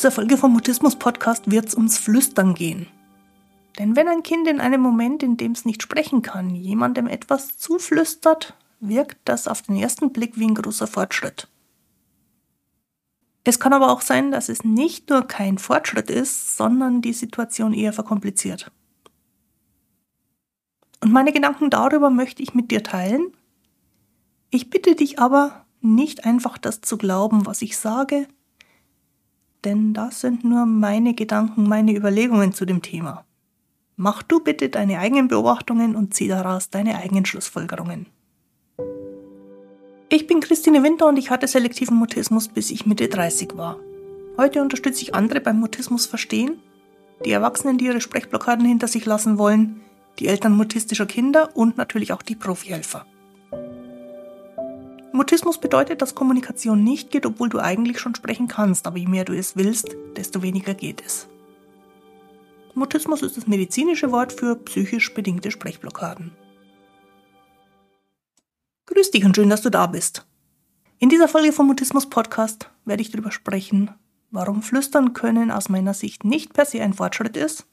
dieser Folge vom Mutismus Podcast wird es ums Flüstern gehen. Denn wenn ein Kind in einem Moment, in dem es nicht sprechen kann, jemandem etwas zuflüstert, wirkt das auf den ersten Blick wie ein großer Fortschritt. Es kann aber auch sein, dass es nicht nur kein Fortschritt ist, sondern die Situation eher verkompliziert. Und meine Gedanken darüber möchte ich mit dir teilen. Ich bitte dich aber, nicht einfach das zu glauben, was ich sage, denn das sind nur meine Gedanken, meine Überlegungen zu dem Thema. Mach du bitte deine eigenen Beobachtungen und zieh daraus deine eigenen Schlussfolgerungen. Ich bin Christine Winter und ich hatte selektiven Mutismus, bis ich Mitte 30 war. Heute unterstütze ich andere beim Mutismus verstehen, die Erwachsenen, die ihre Sprechblockaden hinter sich lassen wollen, die Eltern mutistischer Kinder und natürlich auch die Profihelfer. Mutismus bedeutet, dass Kommunikation nicht geht, obwohl du eigentlich schon sprechen kannst, aber je mehr du es willst, desto weniger geht es. Mutismus ist das medizinische Wort für psychisch bedingte Sprechblockaden. Grüß dich und schön, dass du da bist. In dieser Folge vom Mutismus Podcast werde ich darüber sprechen, warum Flüstern können aus meiner Sicht nicht per se ein Fortschritt ist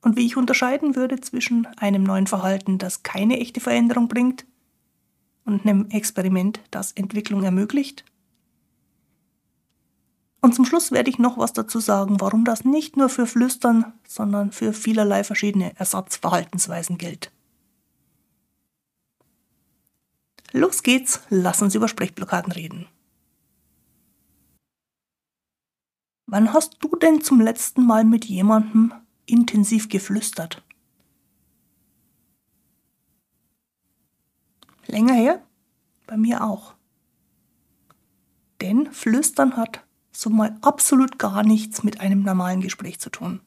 und wie ich unterscheiden würde zwischen einem neuen Verhalten, das keine echte Veränderung bringt, und einem Experiment, das Entwicklung ermöglicht. Und zum Schluss werde ich noch was dazu sagen, warum das nicht nur für Flüstern, sondern für vielerlei verschiedene Ersatzverhaltensweisen gilt. Los geht's, lass uns über Sprechblockaden reden. Wann hast du denn zum letzten Mal mit jemandem intensiv geflüstert? Länger her? Bei mir auch. Denn Flüstern hat so mal absolut gar nichts mit einem normalen Gespräch zu tun.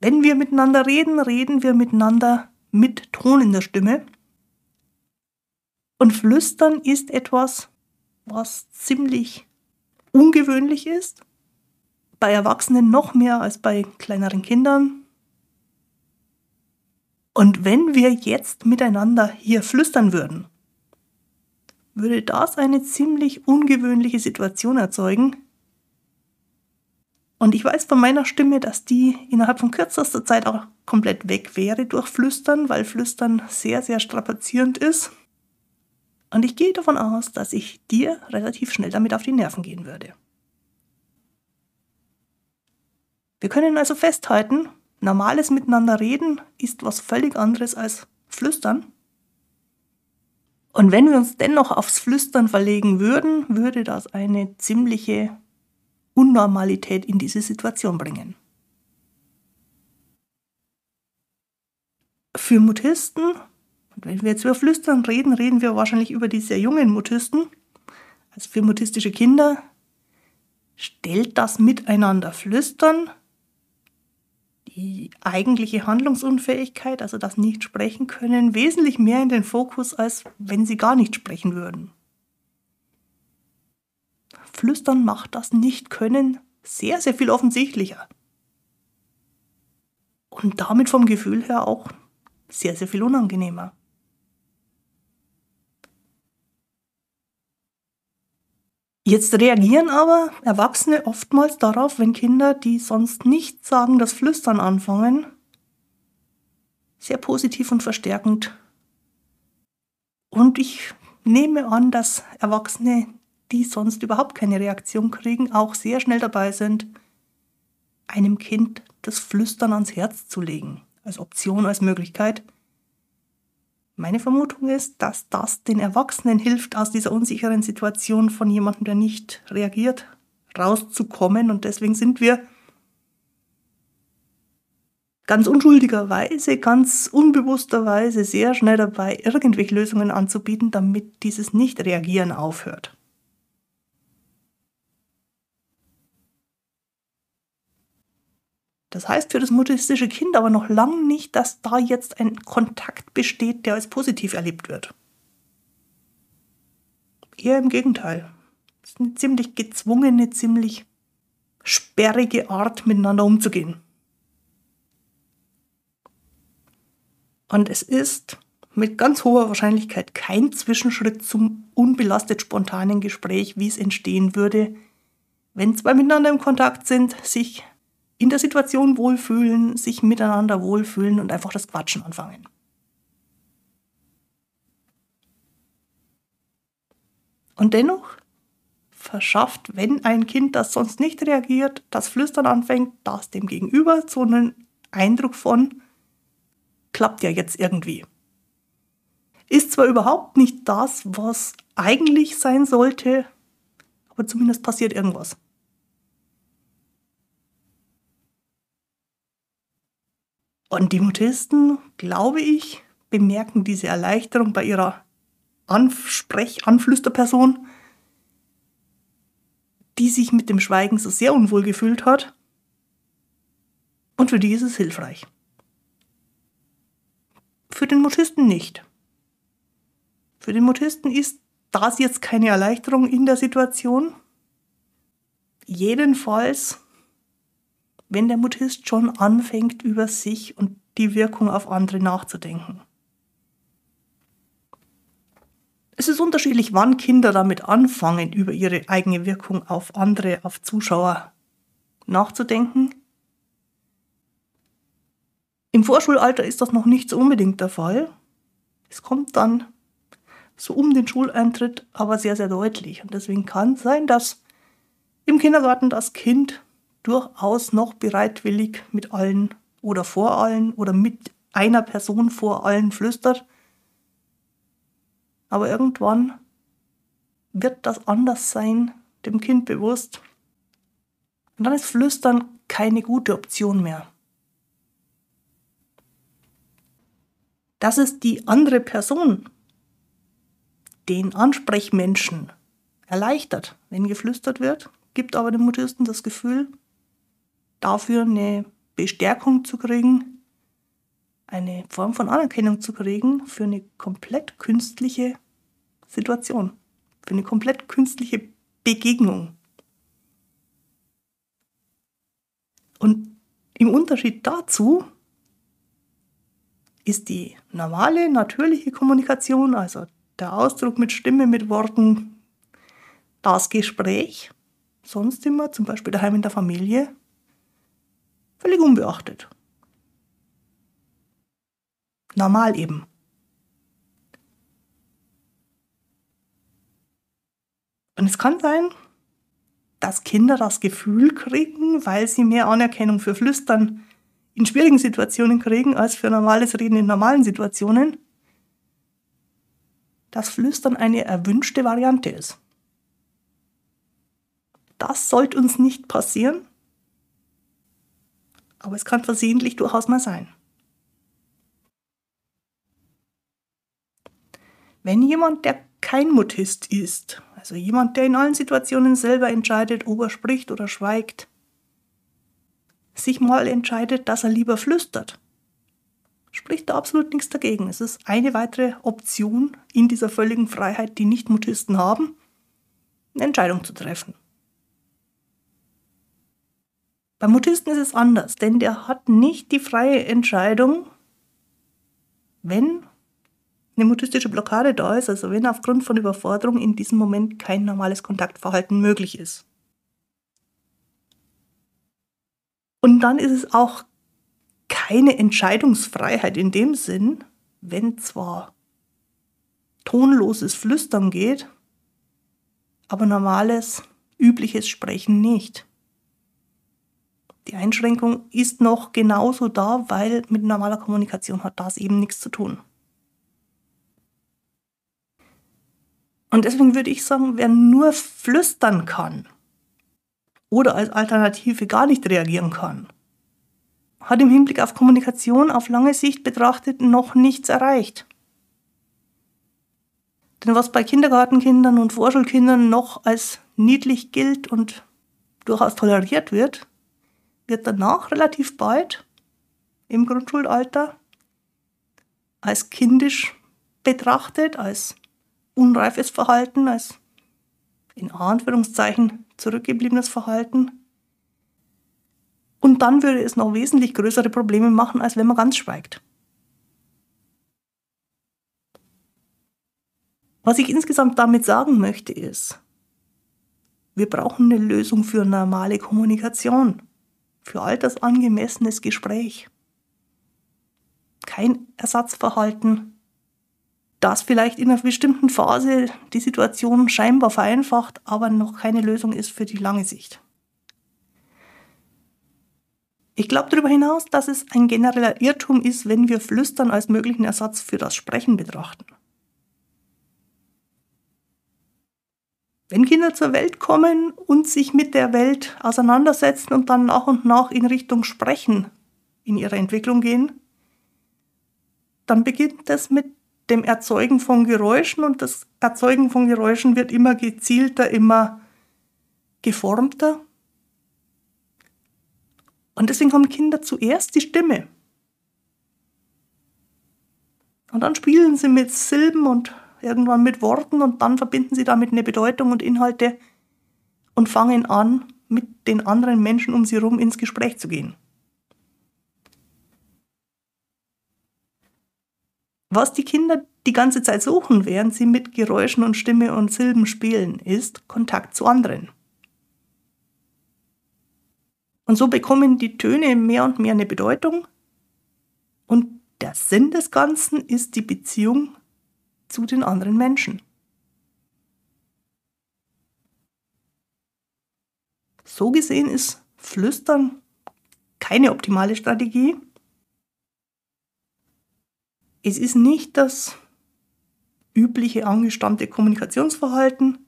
Wenn wir miteinander reden, reden wir miteinander mit Ton in der Stimme und Flüstern ist etwas, was ziemlich ungewöhnlich ist. Bei Erwachsenen noch mehr als bei kleineren Kindern. Und wenn wir jetzt miteinander hier flüstern würden, würde das eine ziemlich ungewöhnliche Situation erzeugen. Und ich weiß von meiner Stimme, dass die innerhalb von kürzester Zeit auch komplett weg wäre durch Flüstern, weil Flüstern sehr, sehr strapazierend ist. Und ich gehe davon aus, dass ich dir relativ schnell damit auf die Nerven gehen würde. Wir können also festhalten, normales Miteinander reden ist was völlig anderes als Flüstern. Und wenn wir uns dennoch aufs Flüstern verlegen würden, würde das eine ziemliche Unnormalität in diese Situation bringen. Für Mutisten und wenn wir jetzt über Flüstern reden, reden wir wahrscheinlich über die sehr jungen Mutisten. Also für mutistische Kinder stellt das Miteinander Flüstern eigentliche Handlungsunfähigkeit, also das Nicht-Sprechen können, wesentlich mehr in den Fokus, als wenn sie gar nicht sprechen würden. Flüstern macht das Nicht-Können sehr, sehr viel offensichtlicher. Und damit vom Gefühl her auch sehr, sehr viel unangenehmer. Jetzt reagieren aber Erwachsene oftmals darauf, wenn Kinder, die sonst nicht sagen, das Flüstern anfangen, sehr positiv und verstärkend. Und ich nehme an, dass Erwachsene, die sonst überhaupt keine Reaktion kriegen, auch sehr schnell dabei sind, einem Kind das Flüstern ans Herz zu legen, als Option, als Möglichkeit. Meine Vermutung ist, dass das den Erwachsenen hilft, aus dieser unsicheren Situation von jemandem, der nicht reagiert, rauszukommen. Und deswegen sind wir ganz unschuldigerweise, ganz unbewussterweise sehr schnell dabei, irgendwelche Lösungen anzubieten, damit dieses Nicht-Reagieren aufhört. Das heißt für das mutistische Kind aber noch lange nicht, dass da jetzt ein Kontakt besteht, der als positiv erlebt wird. Eher im Gegenteil. Es ist eine ziemlich gezwungene, ziemlich sperrige Art, miteinander umzugehen. Und es ist mit ganz hoher Wahrscheinlichkeit kein Zwischenschritt zum unbelastet spontanen Gespräch, wie es entstehen würde, wenn zwei miteinander im Kontakt sind, sich in der Situation wohlfühlen, sich miteinander wohlfühlen und einfach das Quatschen anfangen. Und dennoch verschafft, wenn ein Kind, das sonst nicht reagiert, das Flüstern anfängt, das dem Gegenüber so einen Eindruck von, klappt ja jetzt irgendwie. Ist zwar überhaupt nicht das, was eigentlich sein sollte, aber zumindest passiert irgendwas. Und die Mutisten, glaube ich, bemerken diese Erleichterung bei ihrer Ansprech-, Anflüsterperson, die sich mit dem Schweigen so sehr unwohl gefühlt hat. Und für die ist es hilfreich. Für den Mutisten nicht. Für den Mutisten ist das jetzt keine Erleichterung in der Situation. Jedenfalls, wenn der Mutist schon anfängt, über sich und die Wirkung auf andere nachzudenken. Es ist unterschiedlich, wann Kinder damit anfangen, über ihre eigene Wirkung auf andere, auf Zuschauer nachzudenken. Im Vorschulalter ist das noch nicht so unbedingt der Fall. Es kommt dann so um den Schuleintritt aber sehr, sehr deutlich. Und deswegen kann es sein, dass im Kindergarten das Kind durchaus noch bereitwillig mit allen oder vor allen oder mit einer Person vor allen flüstert aber irgendwann wird das anders sein, dem Kind bewusst. Und dann ist Flüstern keine gute Option mehr. Dass es die andere Person, den Ansprechmenschen, erleichtert, wenn geflüstert wird, gibt aber dem Mutisten das Gefühl, dafür eine Bestärkung zu kriegen, eine Form von Anerkennung zu kriegen für eine komplett künstliche Situation, für eine komplett künstliche Begegnung. Und im Unterschied dazu ist die normale, natürliche Kommunikation, also der Ausdruck mit Stimme, mit Worten, das Gespräch, sonst immer, zum Beispiel daheim in der Familie, völlig unbeachtet normal eben. Und es kann sein, dass Kinder das Gefühl kriegen, weil sie mehr Anerkennung für Flüstern in schwierigen Situationen kriegen als für normales Reden in normalen Situationen, dass Flüstern eine erwünschte Variante ist. Das sollte uns nicht passieren, aber es kann versehentlich durchaus mal sein. Wenn jemand, der kein Mutist ist, also jemand, der in allen Situationen selber entscheidet, ob er spricht oder schweigt, sich mal entscheidet, dass er lieber flüstert, spricht da absolut nichts dagegen. Es ist eine weitere Option in dieser völligen Freiheit, die Nicht-Mutisten haben, eine Entscheidung zu treffen. Beim Mutisten ist es anders, denn der hat nicht die freie Entscheidung, wenn eine mutistische Blockade da ist, also wenn aufgrund von Überforderung in diesem Moment kein normales Kontaktverhalten möglich ist. Und dann ist es auch keine Entscheidungsfreiheit in dem Sinn, wenn zwar tonloses Flüstern geht, aber normales, übliches Sprechen nicht. Die Einschränkung ist noch genauso da, weil mit normaler Kommunikation hat das eben nichts zu tun. Und deswegen würde ich sagen, wer nur flüstern kann oder als Alternative gar nicht reagieren kann, hat im Hinblick auf Kommunikation auf lange Sicht betrachtet noch nichts erreicht. Denn was bei Kindergartenkindern und Vorschulkindern noch als niedlich gilt und durchaus toleriert wird, wird danach relativ bald im Grundschulalter als kindisch betrachtet, als unreifes Verhalten, als in Anführungszeichen zurückgebliebenes Verhalten. Und dann würde es noch wesentlich größere Probleme machen, als wenn man ganz schweigt. Was ich insgesamt damit sagen möchte ist, Wir brauchen eine Lösung für normale Kommunikation, für altersangemessenes Gespräch. Kein Ersatzverhalten, das vielleicht in einer bestimmten Phase die Situation scheinbar vereinfacht, aber noch keine Lösung ist für die lange Sicht. Ich glaube darüber hinaus, dass es ein genereller Irrtum ist, wenn wir Flüstern als möglichen Ersatz für das Sprechen betrachten. Wenn Kinder zur Welt kommen und sich mit der Welt auseinandersetzen und dann nach und nach in Richtung Sprechen in ihrer Entwicklung gehen, dann beginnt es mit dem Erzeugen von Geräuschen und das Erzeugen von Geräuschen wird immer gezielter, immer geformter. Und deswegen haben Kinder zuerst die Stimme. Und dann spielen sie mit Silben und irgendwann mit Worten und dann verbinden sie damit eine Bedeutung und Inhalte und fangen an, mit den anderen Menschen um sie herum ins Gespräch zu gehen. Was die Kinder die ganze Zeit suchen, während sie mit Geräuschen und Stimme und Silben spielen, ist Kontakt zu anderen. Und so bekommen die Töne mehr und mehr eine Bedeutung. Und der Sinn des Ganzen ist die Beziehung zu den anderen Menschen. So gesehen ist Flüstern keine optimale Strategie. Es ist nicht das übliche angestammte Kommunikationsverhalten.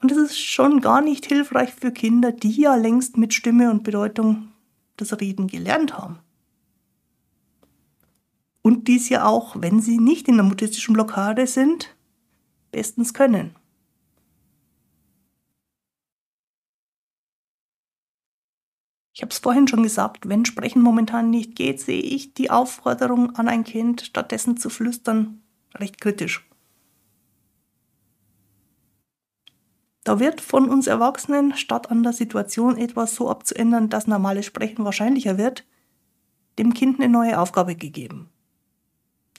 Und es ist schon gar nicht hilfreich für Kinder, die ja längst mit Stimme und Bedeutung das Reden gelernt haben. Und dies ja auch, wenn sie nicht in der mutistischen Blockade sind, bestens können. Ich habe es vorhin schon gesagt, wenn Sprechen momentan nicht geht, sehe ich die Aufforderung an ein Kind, stattdessen zu flüstern, recht kritisch. Da wird von uns Erwachsenen, statt an der Situation etwas so abzuändern, dass normales Sprechen wahrscheinlicher wird, dem Kind eine neue Aufgabe gegeben.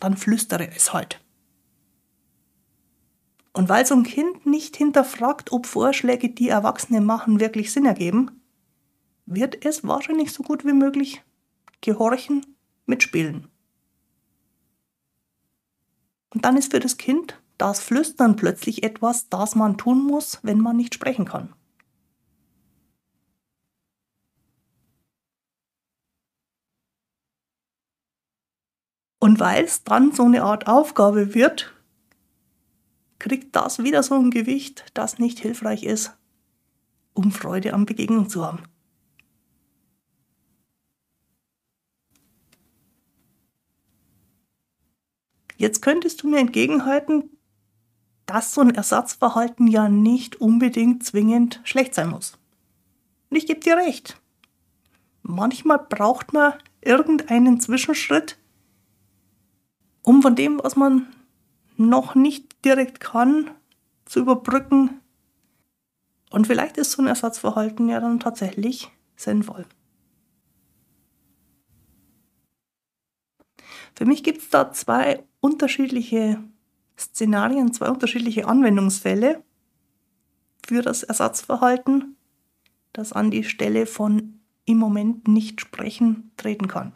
Dann flüstere es halt. Und weil so ein Kind nicht hinterfragt, ob Vorschläge, die Erwachsene machen, wirklich Sinn ergeben, wird es wahrscheinlich so gut wie möglich gehorchen, mitspielen. Und dann ist für das Kind das Flüstern plötzlich etwas, das man tun muss, wenn man nicht sprechen kann. Und weil es dann so eine Art Aufgabe wird, kriegt das wieder so ein Gewicht, das nicht hilfreich ist, um Freude an Begegnung zu haben. Jetzt könntest du mir entgegenhalten, dass so ein Ersatzverhalten ja nicht unbedingt zwingend schlecht sein muss. Und ich gebe dir recht. Manchmal braucht man irgendeinen Zwischenschritt, um von dem, was man noch nicht direkt kann, zu überbrücken. Und vielleicht ist so ein Ersatzverhalten ja dann tatsächlich sinnvoll. Für mich gibt es da zwei unterschiedliche Szenarien, zwei unterschiedliche Anwendungsfälle für das Ersatzverhalten, das an die Stelle von im Moment nicht sprechen treten kann.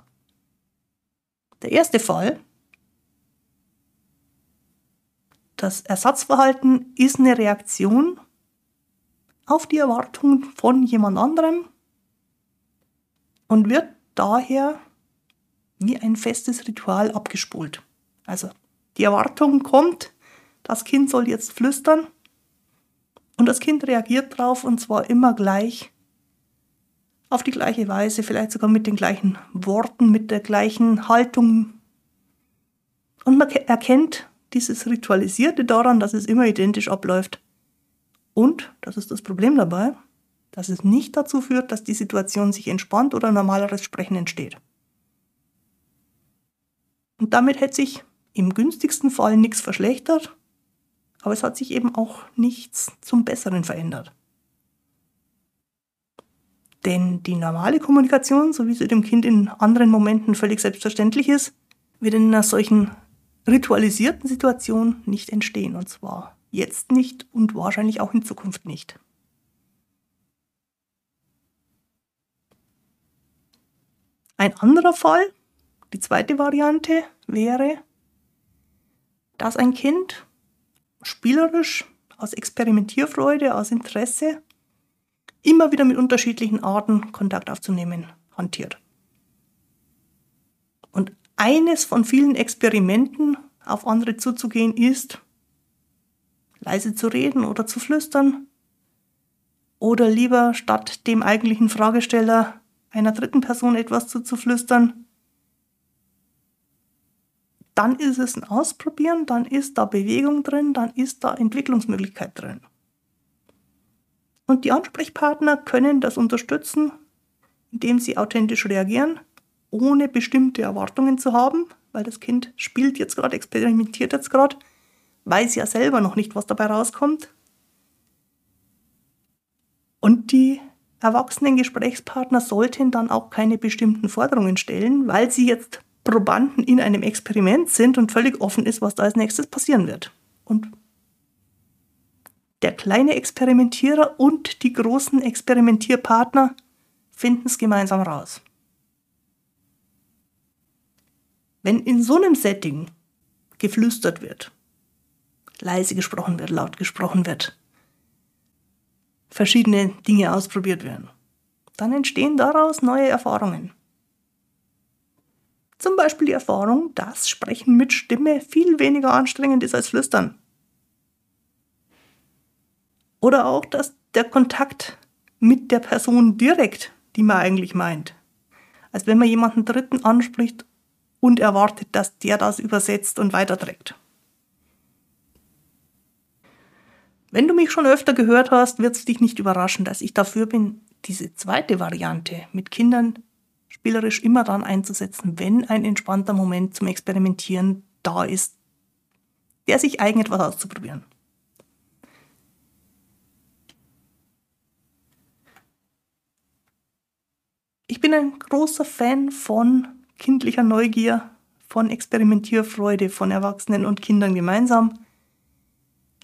Der erste Fall, das Ersatzverhalten ist eine Reaktion auf die Erwartung von jemand anderem und wird daher wie ein festes Ritual abgespult. Also die Erwartung kommt, das Kind soll jetzt flüstern und das Kind reagiert drauf und zwar immer gleich, auf die gleiche Weise, vielleicht sogar mit den gleichen Worten, mit der gleichen Haltung. Und man erkennt dieses Ritualisierte daran, dass es immer identisch abläuft. Und, das ist das Problem dabei, dass es nicht dazu führt, dass die Situation sich entspannt oder normaleres Sprechen entsteht. Und damit hätte sich im günstigsten Fall nichts verschlechtert, aber es hat sich eben auch nichts zum Besseren verändert. Denn die normale Kommunikation, so wie sie dem Kind in anderen Momenten völlig selbstverständlich ist, wird in einer solchen ritualisierten Situation nicht entstehen. Und zwar jetzt nicht und wahrscheinlich auch in Zukunft nicht. Ein anderer Fall, die zweite Variante, wäre, dass ein Kind spielerisch aus Experimentierfreude, aus Interesse immer wieder mit unterschiedlichen Arten Kontakt aufzunehmen hantiert. Und eines von vielen Experimenten, auf andere zuzugehen, ist, leise zu reden oder zu flüstern oder lieber statt dem eigentlichen Fragesteller einer dritten Person etwas zuzuflüstern, dann ist es ein Ausprobieren, dann ist da Bewegung drin, dann ist da Entwicklungsmöglichkeit drin. Und die Ansprechpartner können das unterstützen, indem sie authentisch reagieren, ohne bestimmte Erwartungen zu haben, weil das Kind spielt jetzt gerade, experimentiert jetzt gerade, weiß ja selber noch nicht, was dabei rauskommt. Und die erwachsenen Gesprächspartner sollten dann auch keine bestimmten Forderungen stellen, weil sie jetzt Probanden in einem Experiment sind und völlig offen ist, was da als nächstes passieren wird. Und der kleine Experimentierer und die großen Experimentierpartner finden es gemeinsam raus. Wenn in so einem Setting geflüstert wird, leise gesprochen wird, laut gesprochen wird, verschiedene Dinge ausprobiert werden. Dann entstehen daraus neue Erfahrungen. Zum Beispiel die Erfahrung, dass Sprechen mit Stimme viel weniger anstrengend ist als Flüstern. Oder auch, dass der Kontakt mit der Person direkt, die man eigentlich meint, als wenn man jemanden Dritten anspricht und erwartet, dass der das übersetzt und weiterträgt. Wenn du mich schon öfter gehört hast, wird es dich nicht überraschen, dass ich dafür bin, diese zweite Variante mit Kindern spielerisch immer dann einzusetzen, wenn ein entspannter Moment zum Experimentieren da ist, der sich eignet, was auszuprobieren. Ich bin ein großer Fan von kindlicher Neugier, von Experimentierfreude von Erwachsenen und Kindern gemeinsam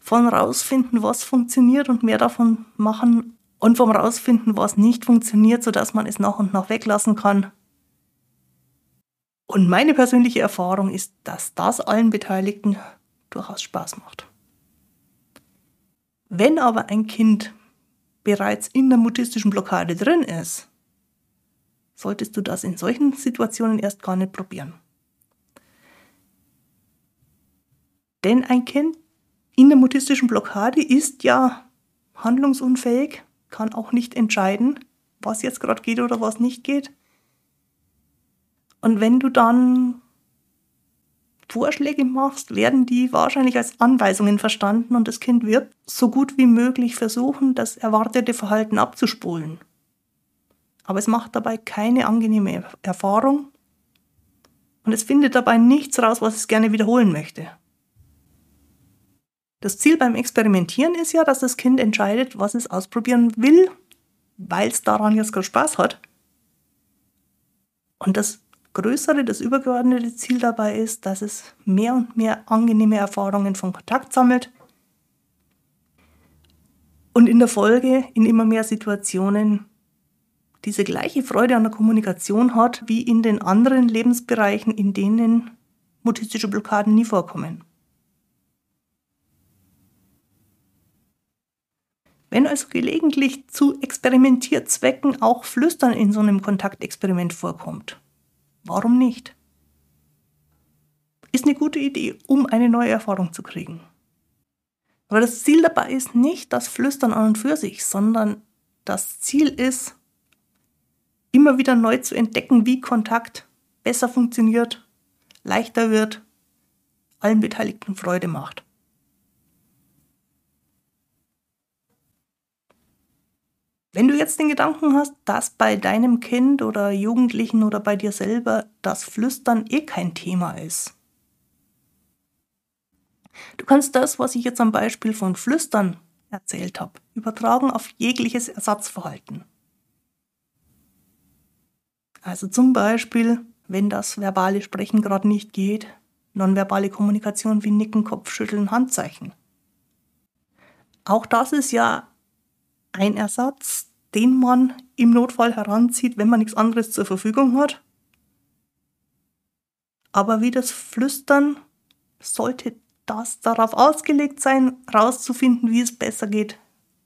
von rausfinden, was funktioniert und mehr davon machen und vom rausfinden, was nicht funktioniert, sodass man es nach und nach weglassen kann. Und meine persönliche Erfahrung ist, dass das allen Beteiligten durchaus Spaß macht. Wenn aber ein Kind bereits in der mutistischen Blockade drin ist, solltest du das in solchen Situationen erst gar nicht probieren. Denn ein Kind in der mutistischen Blockade ist ja handlungsunfähig, kann auch nicht entscheiden, was jetzt gerade geht oder was nicht geht. Und wenn du dann Vorschläge machst, werden die wahrscheinlich als Anweisungen verstanden und das Kind wird so gut wie möglich versuchen, das erwartete Verhalten abzuspulen. Aber es macht dabei keine angenehme Erfahrung und es findet dabei nichts raus, was es gerne wiederholen möchte. Das Ziel beim Experimentieren ist ja, dass das Kind entscheidet, was es ausprobieren will, weil es daran jetzt gerade Spaß hat. Und das größere, das übergeordnete Ziel dabei ist, dass es mehr und mehr angenehme Erfahrungen von Kontakt sammelt und in der Folge in immer mehr Situationen diese gleiche Freude an der Kommunikation hat wie in den anderen Lebensbereichen, in denen mutistische Blockaden nie vorkommen. Wenn also gelegentlich zu Experimentierzwecken auch Flüstern in so einem Kontaktexperiment vorkommt, warum nicht? Ist eine gute Idee, um eine neue Erfahrung zu kriegen. Aber das Ziel dabei ist nicht das Flüstern an und für sich, sondern das Ziel ist, immer wieder neu zu entdecken, wie Kontakt besser funktioniert, leichter wird, allen Beteiligten Freude macht. Wenn du jetzt den Gedanken hast, dass bei deinem Kind oder Jugendlichen oder bei dir selber das Flüstern eh kein Thema ist. Du kannst das, was ich jetzt am Beispiel von Flüstern erzählt habe, übertragen auf jegliches Ersatzverhalten. Also zum Beispiel, wenn das verbale Sprechen gerade nicht geht, nonverbale Kommunikation wie Nicken, Kopfschütteln, Handzeichen. Auch das ist ja ein Ersatz, den man im Notfall heranzieht, wenn man nichts anderes zur Verfügung hat. Aber wie das Flüstern sollte das darauf ausgelegt sein, herauszufinden, wie es besser geht,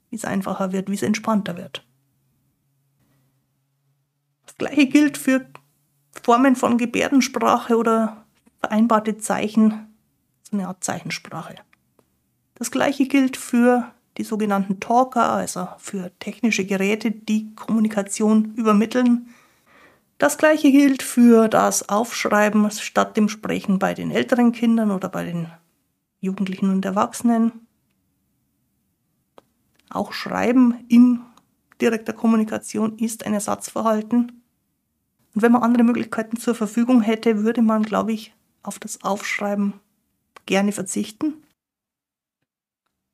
wie es einfacher wird, wie es entspannter wird. Das gleiche gilt für Formen von Gebärdensprache oder vereinbarte Zeichen, so eine Art Zeichensprache. Das gleiche gilt für die sogenannten Talker, also für technische Geräte, die Kommunikation übermitteln. Das gleiche gilt für das Aufschreiben statt dem Sprechen bei den älteren Kindern oder bei den Jugendlichen und Erwachsenen. Auch Schreiben in direkter Kommunikation ist ein Ersatzverhalten. Und wenn man andere Möglichkeiten zur Verfügung hätte, würde man, glaube ich, auf das Aufschreiben gerne verzichten.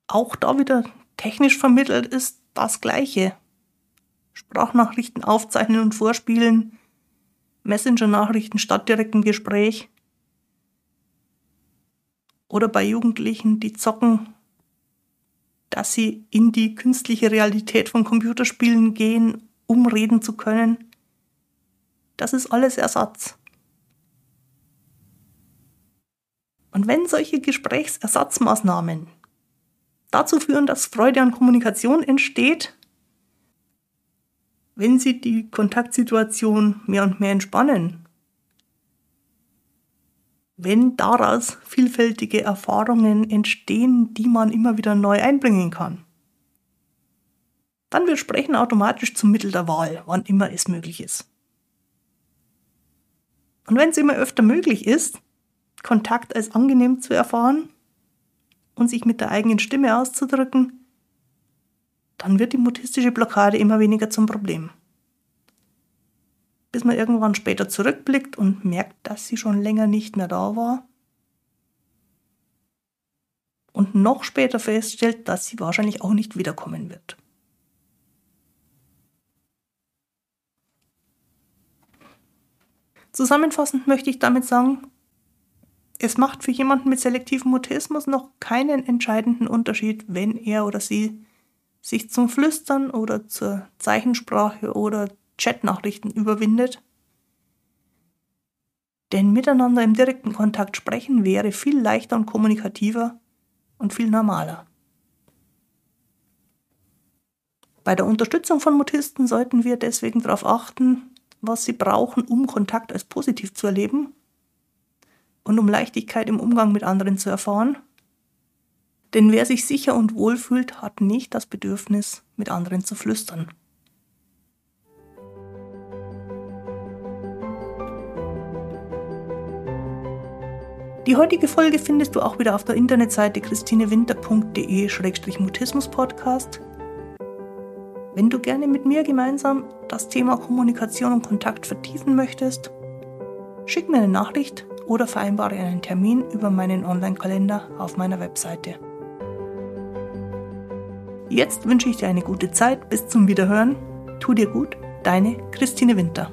Auch da wieder technisch vermittelt ist das Gleiche. Sprachnachrichten aufzeichnen und vorspielen, Messenger-Nachrichten statt direktem Gespräch. Oder bei Jugendlichen, die zocken, dass sie in die künstliche Realität von Computerspielen gehen, um reden zu können. Das ist alles Ersatz. Und wenn solche Gesprächsersatzmaßnahmen dazu führen, dass Freude an Kommunikation entsteht, wenn sie die Kontaktsituation mehr und mehr entspannen, wenn daraus vielfältige Erfahrungen entstehen, die man immer wieder neu einbringen kann, dann wird Sprechen automatisch zum Mittel der Wahl, wann immer es möglich ist. Und wenn es immer öfter möglich ist, Kontakt als angenehm zu erfahren und sich mit der eigenen Stimme auszudrücken, dann wird die mutistische Blockade immer weniger zum Problem. Bis man irgendwann später zurückblickt und merkt, dass sie schon länger nicht mehr da war. Und noch später feststellt, dass sie wahrscheinlich auch nicht wiederkommen wird. Zusammenfassend möchte ich damit sagen, es macht für jemanden mit selektivem Mutismus noch keinen entscheidenden Unterschied, wenn er oder sie sich zum Flüstern oder zur Zeichensprache oder Chatnachrichten überwindet. Denn miteinander im direkten Kontakt sprechen wäre viel leichter und kommunikativer und viel normaler. Bei der Unterstützung von Mutisten sollten wir deswegen darauf achten, was sie brauchen, um Kontakt als positiv zu erleben und um Leichtigkeit im Umgang mit anderen zu erfahren. Denn wer sich sicher und wohl fühlt, hat nicht das Bedürfnis, mit anderen zu flüstern. Die heutige Folge findest du auch wieder auf der Internetseite christinewinter.de-mutismus-podcast. Wenn du gerne mit mir gemeinsam das Thema Kommunikation und Kontakt vertiefen möchtest, schick mir eine Nachricht oder vereinbare einen Termin über meinen Online-Kalender auf meiner Webseite. Jetzt wünsche ich dir eine gute Zeit. Bis zum Wiederhören. Tu dir gut, deine Christine Winter.